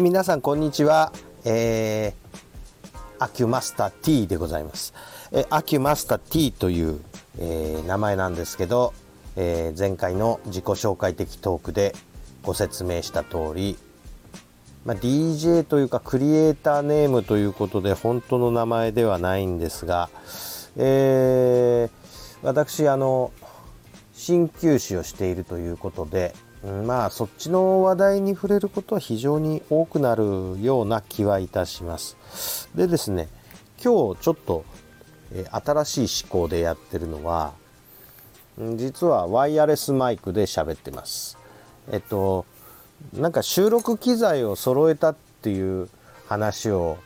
皆さんこんにちは、えー、アキュマスター T でございます、えアキュマスター T という、えー、名前なんですけど、えー、前回の自己紹介的トークでご説明した通り、まあ、DJ というかクリエイターネームということで本当の名前ではないんですが、えー、私あの鍼灸師をしているということでまあそっちの話題に触れることは非常に多くなるような気はいたします。でですね、今日ちょっと、え新しい思考でやってるのは、実はワイヤレスマイクで喋ってます。えっと、なんか収録機材を揃えたっていう話を、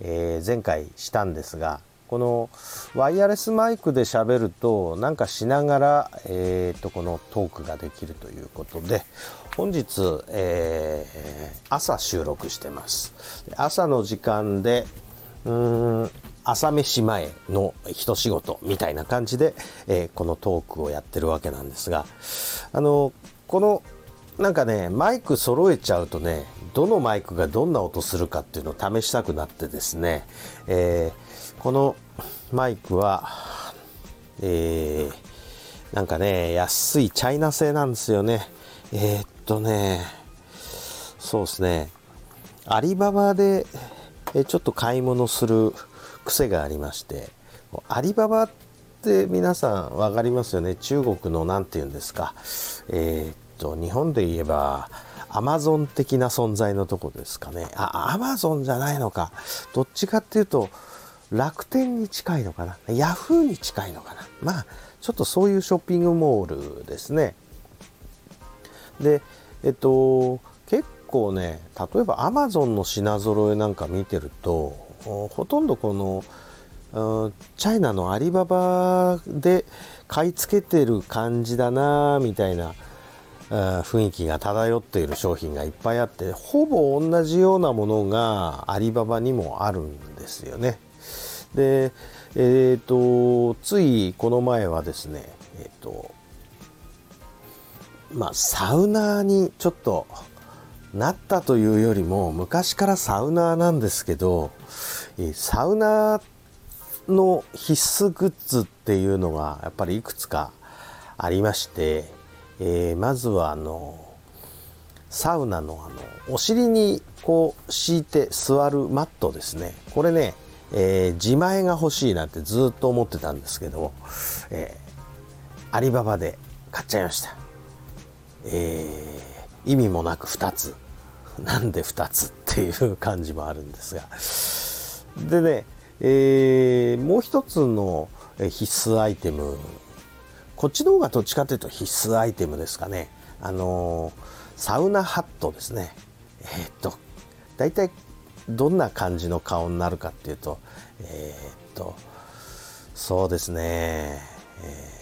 えー、前回したんですが、このワイヤレスマイクで喋るとなんかしながら、えー、とこのトークができるということで本日、えー、朝収録してます。朝の時間でうん朝飯前の一仕事みたいな感じで、えー、このトークをやってるわけなんですがあのこのなんかねマイク揃えちゃうとねどのマイクがどんな音するかっていうのを試したくなってですね、えー、このマイクは、えー、なんかね、安いチャイナ製なんですよね。えー、っとね、そうですね、アリババでちょっと買い物する癖がありまして、アリババって皆さん分かりますよね。中国の何て言うんですか。えー、っと、日本で言えば、アマゾン的な存在のとこですかね。あ、アマゾンじゃないのか。どっちかっていうと、楽天に近いのかな？ヤフーに近いのかな？まあちょっとそういうショッピングモールですね。でえっと結構ね例えばアマゾンの品揃えなんか見てるとほとんどこのチャイナのアリババで買い付けてる感じだなみたいな雰囲気が漂っている商品がいっぱいあってほぼ同じようなものがアリババにもあるんですよね。で、えっ、ー、と、ついこの前はですね、えっ、ー、と、まあ、サウナーにちょっとなったというよりも、昔からサウナーなんですけど、サウナーの必須グッズっていうのがやっぱりいくつかありまして、えー、まずはあのサウナのあのお尻にこう敷いて座るマットですね。これねえー、自前が欲しいなってずっと思ってたんですけど、えー、アリババで買っちゃいました。えー、意味もなく2つ。なんで2つっていう感じもあるんですが。でね、えー、もう一つの必須アイテム、こっちの方がどっちかというと必須アイテムですかね。あのサウナハットですね。えー、っと、大体どんな感じの顔になるかっていうと、えー、っと、そうですね、え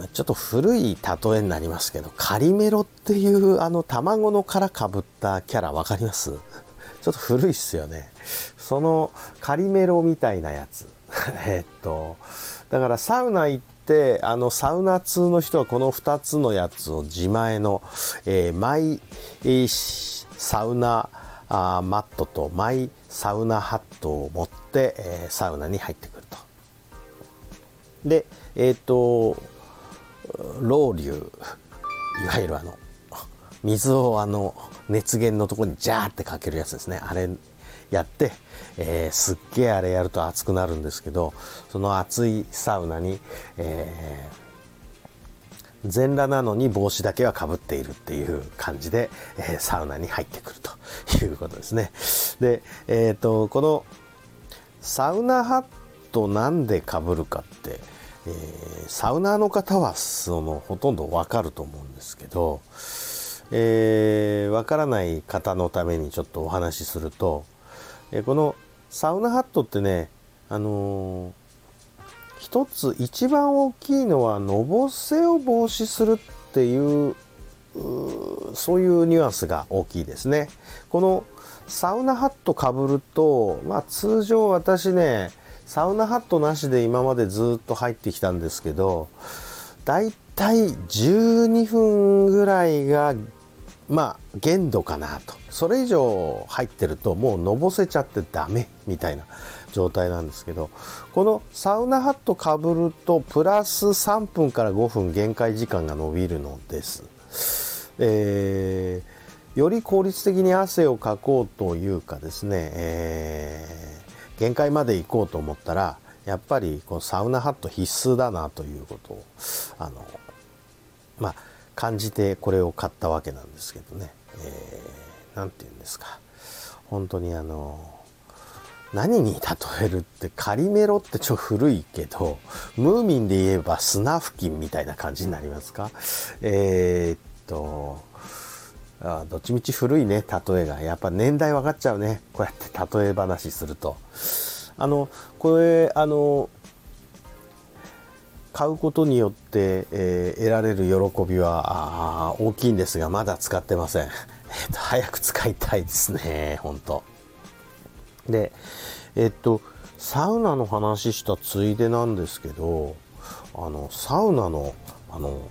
ー、ちょっと古い例えになりますけど、カリメロっていうあの卵の殻かぶったキャラわかります？ちょっと古いっすよね。そのカリメロみたいなやつ。えっと、だからサウナ行って、あのサウナ通の人はこの2つのやつを自前の、えー、マイ、えー、サウナあマットとマイサウナハットを持って、えー、サウナに入ってくると。で、えっ、ー、と、ロウリュいわゆるあの、水をあの、熱源のとこにジャーってかけるやつですね。あれやって、えー、すっげえあれやると熱くなるんですけど、その熱いサウナに、えー、全裸なのに帽子だけはかぶっているっていう感じで、えー、サウナに入ってくるということですね。で、えっ、ー、と、このサウナハットなんでかぶるかって、えー、サウナーの方はそのほとんどわかると思うんですけど、えー、わからない方のためにちょっとお話しすると、えー、このサウナハットってね、あのー一つ一番大きいのはのぼせを防止するっていうそういうニュアンスが大きいですね。このサウナハットかぶると、まあ通常私ね、サウナハットなしで今までずっと入ってきたんですけど、だいたい12分ぐらいがまあ限度かなとそれ以上入ってるともうのぼせちゃってダメみたいな状態なんですけどこのサウナハットかぶるとプラス3分から5分限界時間が伸びるのです。えー、より効率的に汗をかこうというかですね、えー、限界まで行こうと思ったらやっぱりこのサウナハット必須だなということをあのまあ感じてこれを買ったわけなんですけどね何、えー、て言うんですか本当にあの何に例えるってカリメロってちょっと古いけどムーミンで言えば砂付近みたいな感じになりますか？えー、っとあどっちみち古いね例えが。やっぱ年代分かっちゃうね。こうやって例え話すると。あのこれあの買うことによって、えー、得られる喜びは大きいんですがまだ使ってません、えーと、早く使いたいですね本当でえっ、とサウナの話したついでなんですけどあのサウナのあの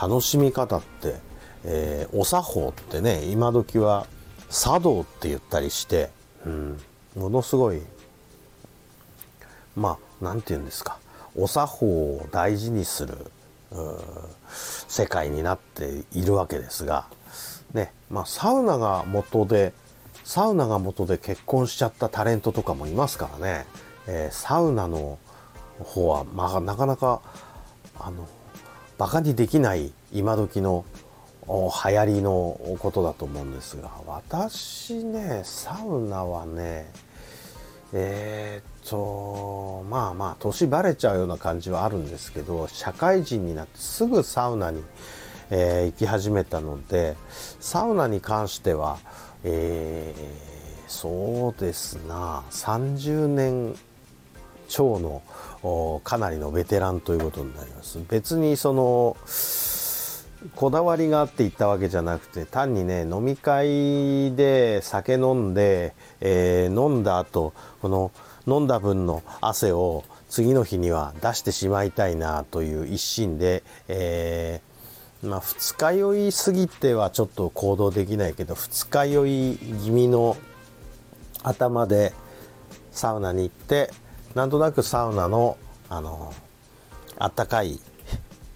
楽しみ方って、えー、お作法ってね今時は茶道って言ったりして、うん、ものすごいまあ何て言うんですかお作法を大事にする世界になっているわけですが、ねまあ、サウナが元でサウナが元で結婚しちゃったタレントとかもいますからね、えー、サウナの方は、まあ、なかなかあのバカにできない今時の流行りのことだと思うんですが私ねサウナはねえー、っとまあまあ年バレちゃうような感じはあるんですけど社会人になってすぐサウナに、えー、行き始めたのでサウナに関しては、えー、そうですな。30年超のかなりのベテランということになります。別にそのこだわりがあって行ったわけじゃなくて単にね飲み会で酒飲んで、えー、飲んだ後この飲んだ分の汗を次の日には出してしまいたいなという一心で、え、まあ、二日酔いすぎてはちょっと行動できないけど二日酔い気味の頭でサウナに行ってなんとなくサウナのあのあったかい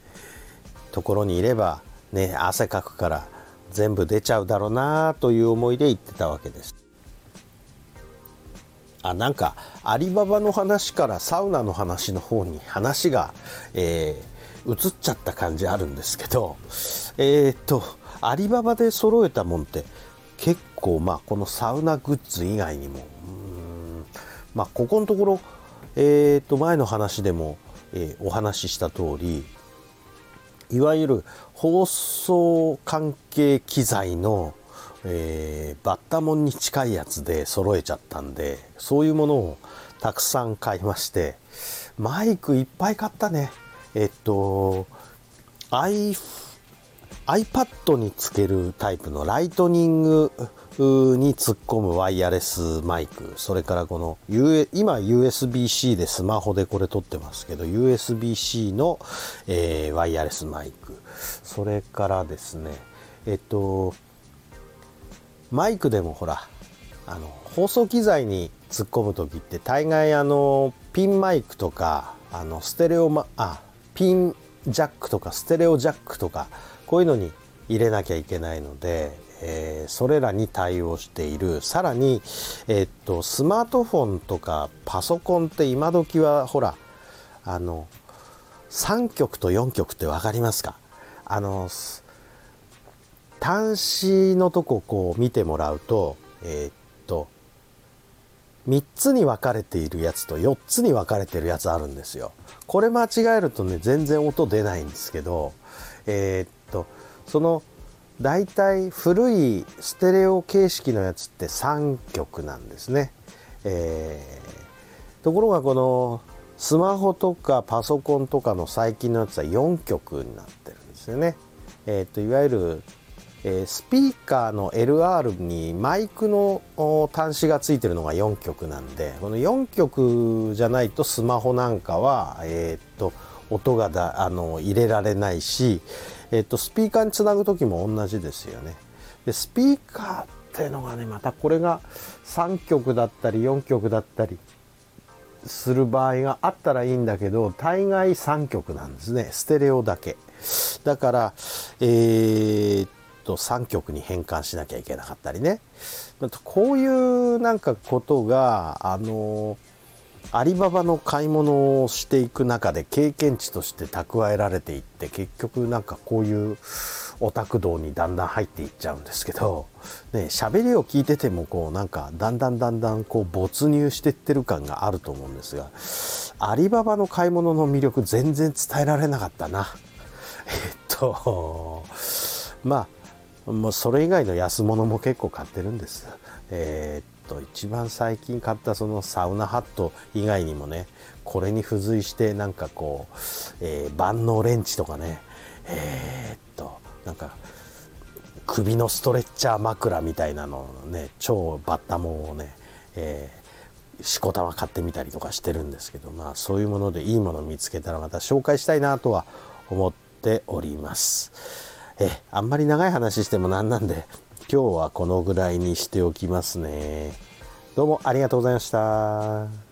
ところにいればね汗かくから全部出ちゃうだろうなという思いで行ってたわけです。あなんかアリババの話からサウナの話の方に話が、えー、移っちゃった感じあるんですけどえー、っとアリババで揃えたもんって結構まあこのサウナグッズ以外にもまあここのところえー、っと前の話でも、えー、お話しした通りいわゆる放送関係機材の、えー、バッタモンに近いやつで揃えちゃったんでそういうものをたくさん買いましてマイクいっぱい買ったね。えっと i iPad につけるタイプのライトニングに突っ込むワイヤレスマイクそれからこの、U、今 USB-C でスマホでこれ撮ってますけど USB-C の、えー、ワイヤレスマイク。それからですねえっとマイクでもほらあの放送機材に突っ込む時って大概あのピンマイクとかあのステレオマあピンジャックとかステレオジャックとかこういうのに入れなきゃいけないのでえー、それらに対応している。さらに、えー、っとスマートフォンとかパソコンって今時はほらあの3曲と4曲って分かりますか？あの端子のとここう見てもらうとえー、っと3つに分かれているやつと4つに分かれてるやつあるんですよ。これ間違えるとね全然音出ないんですけどえー、っとその大体古いステレオ形式のやつって3曲なんですね、えー、ところがこのスマホとかパソコンとかの最近のやつは4曲になってるんですよね、えーと、いわゆる、え、スピーカーの LR にマイクの端子がついてるのが4曲なんでこの4曲じゃないとスマホなんかは、えーと音がだあの入れられないし、えっと、スピーカーにつなぐ時も同じですよね。でスピーカーっていうのがねまたこれが3曲だったり4曲だったりする場合があったらいいんだけど大概3曲なんですねステレオだけだからえー、っと3曲に変換しなきゃいけなかったりねこういうなんかことがあのアリババの買い物をしていく中で経験値として蓄えられていって結局なんかこういうオタク道にだんだん入っていっちゃうんですけど、ね、喋りを聞いててもこうなんかだんだんだんだんこう没入してってる感があると思うんですが、アリババの買い物の魅力全然伝えられなかったな。えっと、まあ、もうそれ以外の安物も結構買ってるんです。えー、っと、一番最近買ったそのサウナハット以外にもね、これに付随してなんかこう、えー、万能レンチとかね、えー、っと、なんか首のストレッチャー枕みたいなのね超バッタモンをね、えー、しこたま買ってみたりとかしてるんですけどまあそういうものでいいもの見つけたらまた紹介したいなとは思っておりますえあんまり長い話してもなんなんで今日はこのぐらいにしておきますね。どうもありがとうございました。